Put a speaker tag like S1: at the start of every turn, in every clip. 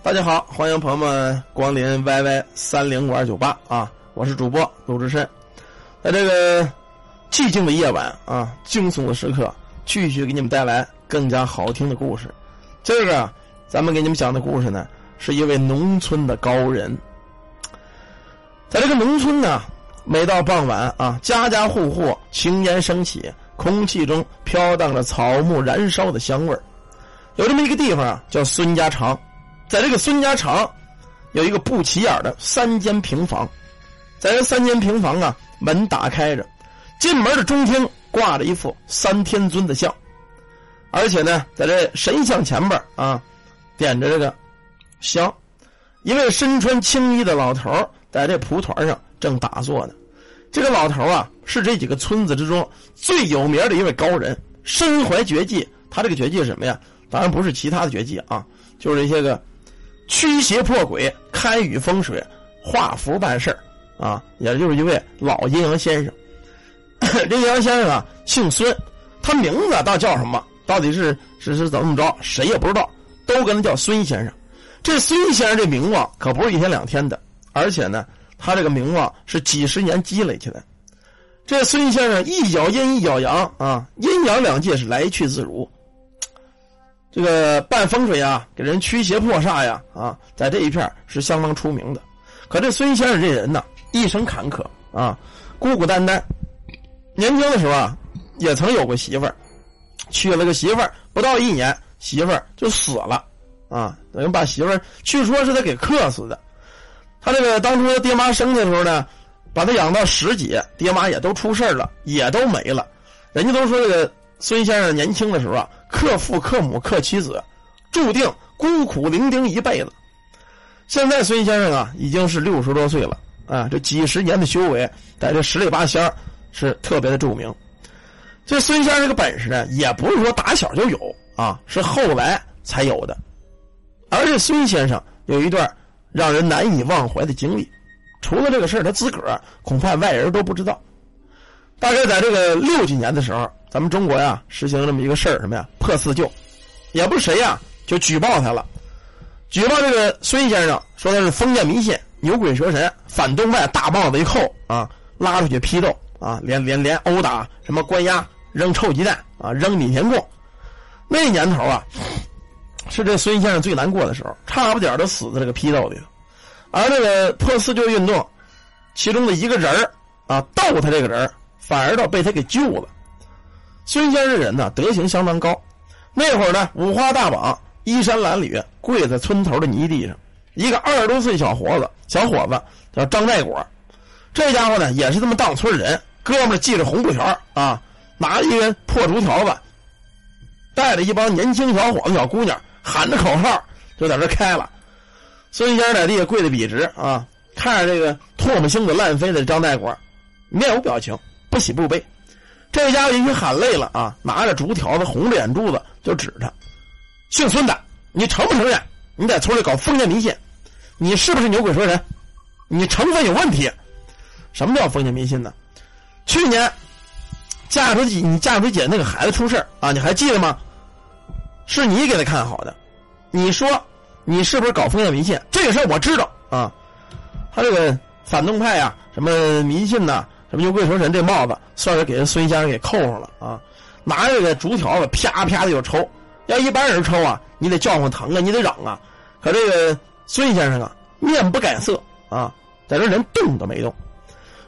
S1: 大家好，欢迎朋友们光临 YY 三零五二九八啊！我是主播鲁智深，在这个寂静的夜晚啊，惊悚的时刻，继续给你们带来更加好听的故事。这个咱们给你们讲的故事呢，是一位农村的高人。在这个农村呢，每到傍晚啊，家家户户青烟升起，空气中飘荡着草木燃烧的香味儿有这么一个地方啊，叫孙家场。在这个孙家场，有一个不起眼的三间平房，在这三间平房啊，门打开着，进门的中厅挂着一副三天尊的像，而且呢，在这神像前边啊，点着这个香，一位身穿青衣的老头在这蒲团上正打坐呢。这个老头啊，是这几个村子之中最有名的一位高人，身怀绝技。他这个绝技是什么呀？当然不是其他的绝技啊，就是这些个。驱邪破鬼、开雨风水、画符办事啊，也就是一位老阴阳先生。这阴阳先生啊，姓孙，他名字倒叫什么？到底是是是怎么着？谁也不知道，都跟他叫孙先生。这孙先生这名望可不是一天两天的，而且呢，他这个名望是几十年积累起来。这孙先生一脚阴一脚阳啊，阴阳两界是来去自如。这个办风水啊，给人驱邪破煞呀，啊，在这一片是相当出名的。可这孙先生这人呢，一生坎坷啊，孤孤单单。年轻的时候啊，也曾有过媳妇儿，娶了个媳妇儿，不到一年，媳妇儿就死了，啊，等于把媳妇儿，据说是他给克死的。他这个当初爹妈生的时候呢，把他养到十几，爹妈也都出事了，也都没了。人家都说这个。孙先生年轻的时候啊，克父克母克妻子，注定孤苦伶仃一辈子。现在孙先生啊，已经是六十多岁了啊，这几十年的修为，在这十里八乡是特别的著名。这孙先生这个本事呢，也不是说打小就有啊，是后来才有的。而且孙先生有一段让人难以忘怀的经历，除了这个事他自个儿恐怕外人都不知道。大概在这个六几年的时候。咱们中国呀，实行这么一个事儿，什么呀？破四旧，也不是谁呀，就举报他了。举报这个孙先生，说他是封建迷信、牛鬼蛇神、反动派，大棒子一扣啊，拉出去批斗啊，连连连殴打，什么关押、扔臭鸡蛋啊，扔米田共。那年头啊，是这孙先生最难过的时候，差不点都死在这个批斗里头。而这个破四旧运动，其中的一个人啊，斗他这个人反而倒被他给救了。孙先生这人呢，德行相当高。那会儿呢，五花大绑，衣衫褴褛，跪在村头的泥地上。一个二十多岁小伙子，小伙子叫张代果。这家伙呢，也是这么当村人。哥们系着红布条啊，拿一根破竹条子，带着一帮年轻小伙子、小姑娘，喊着口号就在这开了。孙先生在地下跪得笔直啊，看着这个唾沫星子乱飞的张代果，面无表情，不喜不悲。这家伙已经喊累了啊，拿着竹条子，红着眼珠子就指他：“姓孙的，你承不承认你在村里搞封建迷信？你是不是牛鬼蛇神？你成分有问题？什么叫封建迷信呢？去年嫁出去你嫁出去姐那个孩子出事啊，你还记得吗？是你给他看好的，你说你是不是搞封建迷信？这个事儿我知道啊，他这个反动派啊，什么迷信呐？”什么牛鬼蛇神这帽子算是给人孙先生给扣上了啊！拿这个竹条子啪啪的就抽，要一般人抽啊，你得叫唤疼啊，你得嚷啊。可这个孙先生啊，面不改色啊，在这人动都没动。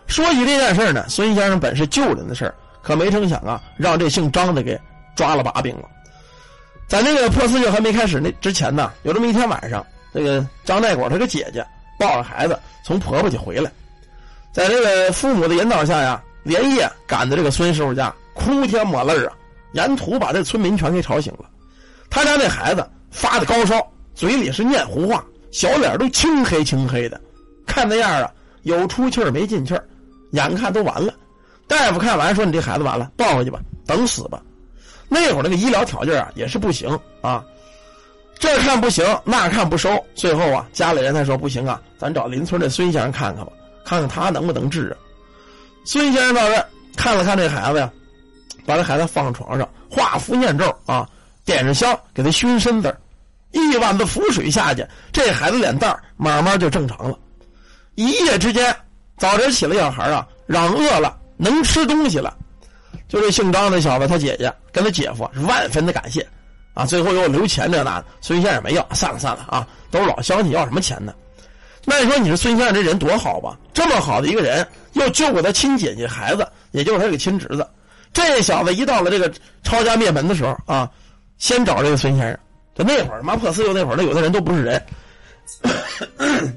S1: 说起这件事呢，孙先生本是救人的事可没成想啊，让这姓张的给抓了把柄了。在那个破四旧还没开始那之前呢，有这么一天晚上，这个张代果他个姐姐抱着孩子从婆婆家回来。在这个父母的引导下呀，连夜赶到这个孙师傅家，哭天抹泪啊，沿途把这村民全给吵醒了。他家那孩子发的高烧，嘴里是念胡话，小脸都青黑青黑的，看那样啊，有出气没进气眼看都完了。大夫看完说：“你这孩子完了，抱回去吧，等死吧。”那会儿那个医疗条件啊，也是不行啊，这看不行，那看不收，最后啊，家里人才说不行啊，咱找邻村的孙先生看看吧。看看他能不能治啊？孙先生到这看了看这孩子呀，把这孩子放床上，画符念咒啊，点上香给他熏身子，一碗子符水下去，这孩子脸蛋慢慢就正常了。一夜之间，早晨起来，小孩啊嚷饿了，能吃东西了。就这姓张的小子，他姐姐跟他姐夫是万分的感谢，啊，最后又留钱这那，孙先生没要，算了算了啊，都是老乡亲，要什么钱呢？那你说你说孙先生这人多好吧？这么好的一个人，又救过他亲姐姐孩子，也就是他这个亲侄子。这小子一到了这个抄家灭门的时候啊，先找这个孙先生。就那会儿，妈破四六那会儿，那有的人都不是人。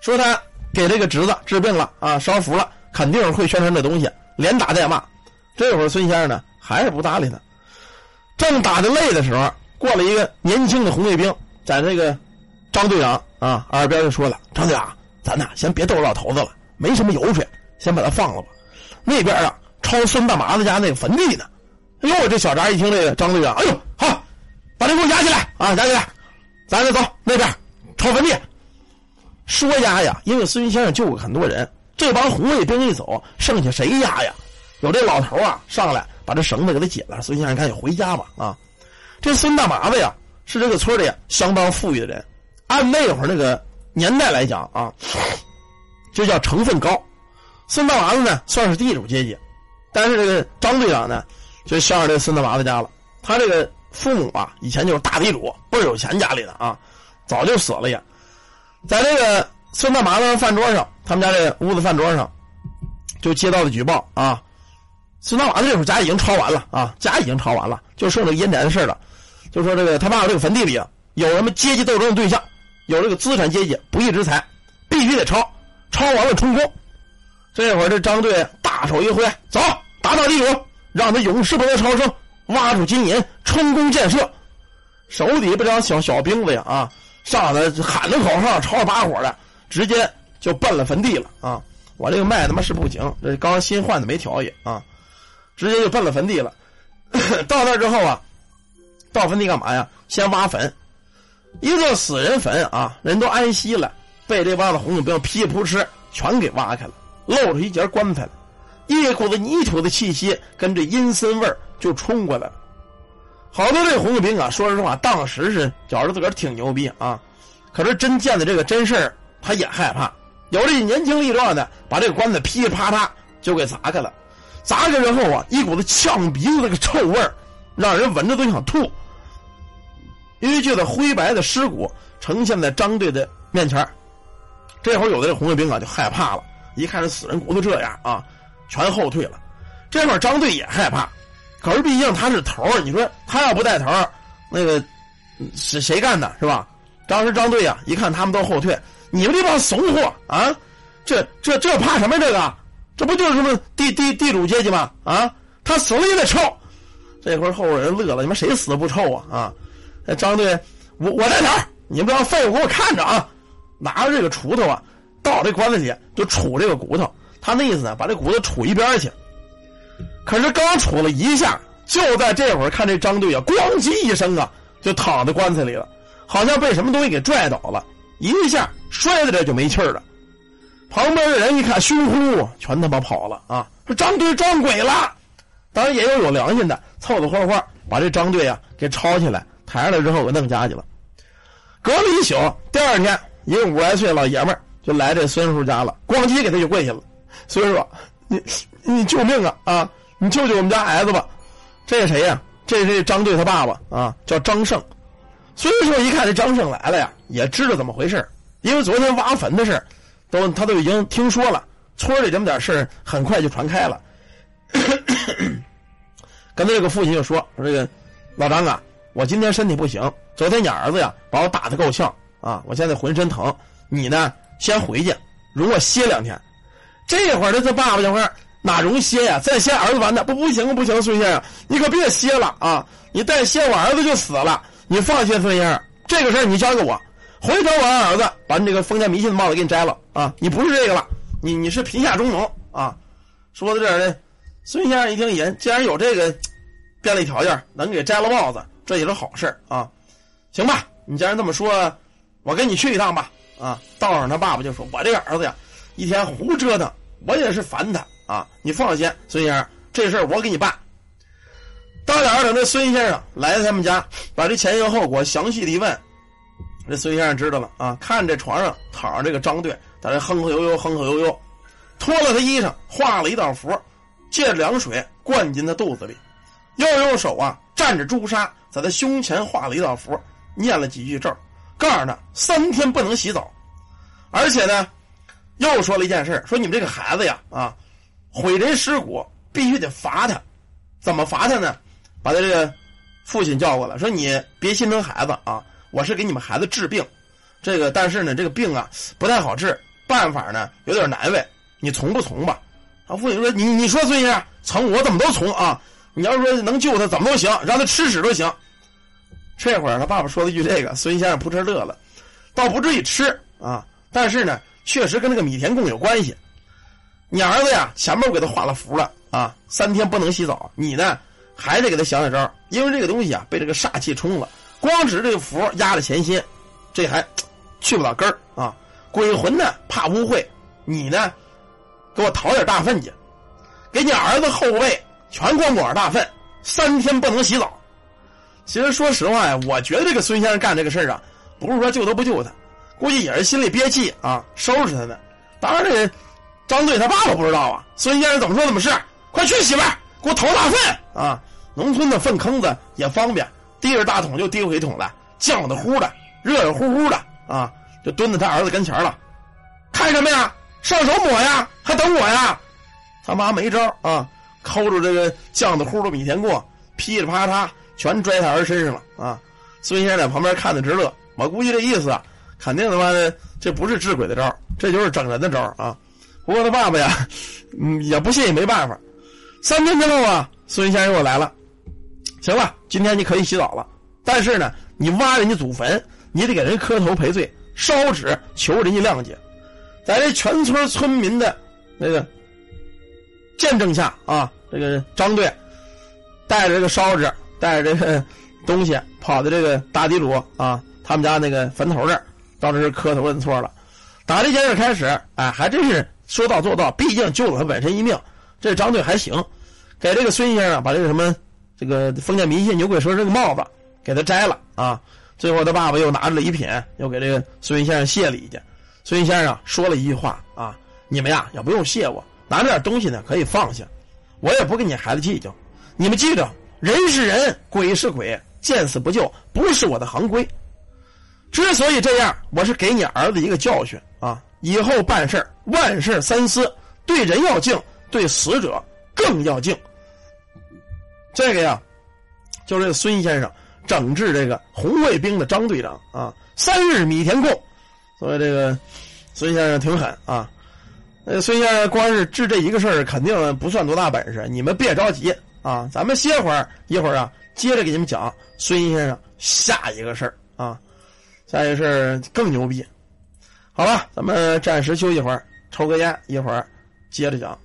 S1: 说他给这个侄子治病了啊，烧符了，肯定会宣传这东西，连打带骂。这会儿孙先生呢，还是不搭理他。正打的累的时候，过了一个年轻的红卫兵，在那个张队长啊耳边就说了：“张队长，咱呐先别逗老头子了，没什么油水，先把他放了吧。那边啊，抄孙大麻子家那个坟地呢。”哎呦，这小扎一听这个张队长，哎呦，好，把这给我押起来啊，押起来，咱就走那边抄坟地。说押呀，因为孙先生救过很多人，这帮红卫兵一走，剩下谁押呀？有这老头啊，上来把这绳子给他解了。孙先生赶紧回家吧啊！这孙大麻子呀，是这个村里相当富裕的人，按那会儿那个年代来讲啊，就叫成分高。孙大麻子呢，算是地主阶级，但是这个张队长呢，就向着这孙大麻子家了。他这个父母啊，以前就是大地主，倍儿有钱家里的啊，早就死了也。在这个孙大麻子饭桌上，他们家这屋子饭桌上，就接到了举报啊。孙大麻子这会儿家已经抄完了啊，家已经抄完了，就剩这个烟宅的事了。就说这个他爸爸这个坟地里啊，有什么阶级斗争的对象，有这个资产阶级不义之财，必须得抄，抄完了充公。这会儿这张队大手一挥，走，打倒地主，让他永世不得超生，挖出金银，充公建设。手底不张小小兵子呀啊，上来喊着口号，吵吵把火的，直接就奔了坟地了啊！我这个麦他妈是不行，这刚新换的没调也啊。直接就奔了坟地了，到那之后啊，到坟地干嘛呀？先挖坟，一座死人坟啊，人都安息了，被这帮子红卫兵噼里扑哧全给挖开了，露出一截棺材来，一股子泥土的气息跟这阴森味儿就冲过来了。好多这红卫兵啊，说实话，当时是觉着自个儿挺牛逼啊，可是真见的这个真事儿，他也害怕。有这年轻力壮的，把这个棺材噼里啪啦就给砸开了。砸开之后啊，一股子呛鼻子那个臭味儿，让人闻着都想吐。一具的灰白的尸骨呈现在张队的面前这会儿有的这红卫兵啊就害怕了，一看这死人骨头这样啊，全后退了。这会儿张队也害怕，可是毕竟他是头儿你说他要不带头儿那个是谁干的，是吧？当时张队啊一看他们都后退，你们这帮怂货啊，这这这怕什么这个？这不就是什么地地地主阶级吗？啊，他死了也得臭。这会儿后边人乐了，你们谁死不臭啊？啊，张队，我我带头，你们这帮废物给我看着啊！拿着这个锄头啊，到这棺材里就杵这个骨头。他那意思呢，把这骨头杵一边去。可是刚杵了一下，就在这会儿，看这张队啊，咣叽一声啊，就躺在棺材里了，好像被什么东西给拽倒了，一下摔在这就没气了。旁边的人一看，凶呼，全他妈跑了啊！说张队撞鬼了。当然也有有良心的，凑凑合合把这张队啊给抄起来，抬上来之后给弄家去了。隔了一宿，第二天，一个五十来岁老爷们儿就来这孙叔家了，咣叽给他就跪下了。孙叔，你你救命啊啊！你救救我们家孩子吧。这是谁呀？这是张队他爸爸啊，叫张胜。孙叔一看这张胜来了呀，也知道怎么回事因为昨天挖坟的事都他都已经听说了，村里这么点事很快就传开了。跟这个父亲就说：“说这个老张啊，我今天身体不行，昨天你儿子呀把我打的够呛啊，我现在浑身疼。你呢，先回去，容我歇两天。这会儿这爸爸这会儿哪容歇呀？再歇儿子完的不不行不行，孙先生，你可别歇了啊！你再歇我儿子就死了。你放心，孙先生，这个事儿你交给我。”回头我让儿子把你这个封建迷信的帽子给你摘了啊！你不是这个了，你你是贫下中农啊！说到这儿呢，孙先生一听，也既然有这个便利条件，能给摘了帽子，这也是好事啊！行吧，你既然这么说，我跟你去一趟吧啊！道上他爸爸就说：“我这个儿子呀，一天胡折腾，我也是烦他啊！你放心，孙先生，这事儿我给你办。”到点等这孙先生来到他们家，把这前因后果详细的一问，这孙先生知道了啊，看这床上躺着这个张队，在这哼哼悠悠，哼哼悠悠，脱了他衣裳，画了一道符，借着凉水灌进他肚子里，又用手啊蘸着朱砂，在他胸前画了一道符，念了几句咒，告诉他三天不能洗澡，而且呢，又说了一件事，说你们这个孩子呀啊，毁人尸骨，必须得罚他，怎么罚他呢？把他这个父亲叫过来，说：“你别心疼孩子啊，我是给你们孩子治病，这个但是呢，这个病啊不太好治，办法呢有点难为，你从不从吧？”他父亲说：“你你说孙先生从我怎么都从啊？你要说能救他怎么都行，让他吃屎都行。”这会儿他爸爸说了一句：“这个孙先生扑哧乐了，倒不至于吃啊，但是呢，确实跟那个米田共有关系。你儿子呀，前面我给他画了符了啊，三天不能洗澡，你呢？”还得给他想想招因为这个东西啊被这个煞气冲了，光指这个符压着前心，这还去不了根儿啊！鬼魂呢怕污秽，你呢给我讨点大粪去，给你儿子后背全光管大粪，三天不能洗澡。其实说实话呀，我觉得这个孙先生干这个事儿啊，不是说救都不救他，估计也是心里憋气啊，收拾他呢。当然，这张队他爸爸不知道啊。孙先生怎么说怎么是，快去媳妇儿，给我投大粪啊！农村的粪坑子也方便，提着大桶就提回桶来，浆的乎的，热热乎乎的啊，就蹲在他儿子跟前了。看什么呀？上手抹呀？还等我呀？他妈没招啊，抠着这个浆的乎的米田过，噼里啪嚓全拽他儿身上了啊！孙先生在旁边看的直乐。我估计这意思啊，肯定他妈的这不是治鬼的招，这就是整人的招啊。不过他爸爸呀，嗯，也不信也没办法。三天之后啊，孙先生又来了。行了，今天你可以洗澡了，但是呢，你挖人家祖坟，你得给人磕头赔罪，烧纸求人家谅解。在这全村村民的那个见证下啊，这个张队带着这个烧纸，带着这个东西，跑到这个大地主啊他们家那个坟头这儿，到这是磕头认错了。打这件事开始，哎，还真是说到做到，毕竟救了他本身一命。这张队还行，给这个孙先生把这个什么。这个封建迷信牛鬼蛇这个帽子给他摘了啊！最后他爸爸又拿着礼品，又给这个孙先生谢礼去。孙先生说了一句话啊：“你们呀也不用谢我，拿点东西呢可以放下，我也不跟你孩子计较。你们记着，人是人，鬼是鬼，见死不救不是我的行规。之所以这样，我是给你儿子一个教训啊！以后办事万事三思，对人要敬，对死者更要敬。”这个呀，就是孙先生整治这个红卫兵的张队长啊，三日米田共，所以这个孙先生挺狠啊。呃孙先生光是治这一个事儿，肯定不算多大本事。你们别着急啊，咱们歇会儿，一会儿啊，接着给你们讲孙先生下一个事儿啊。下一个事儿更牛逼。好了，咱们暂时休息会儿，抽个烟，一会儿接着讲。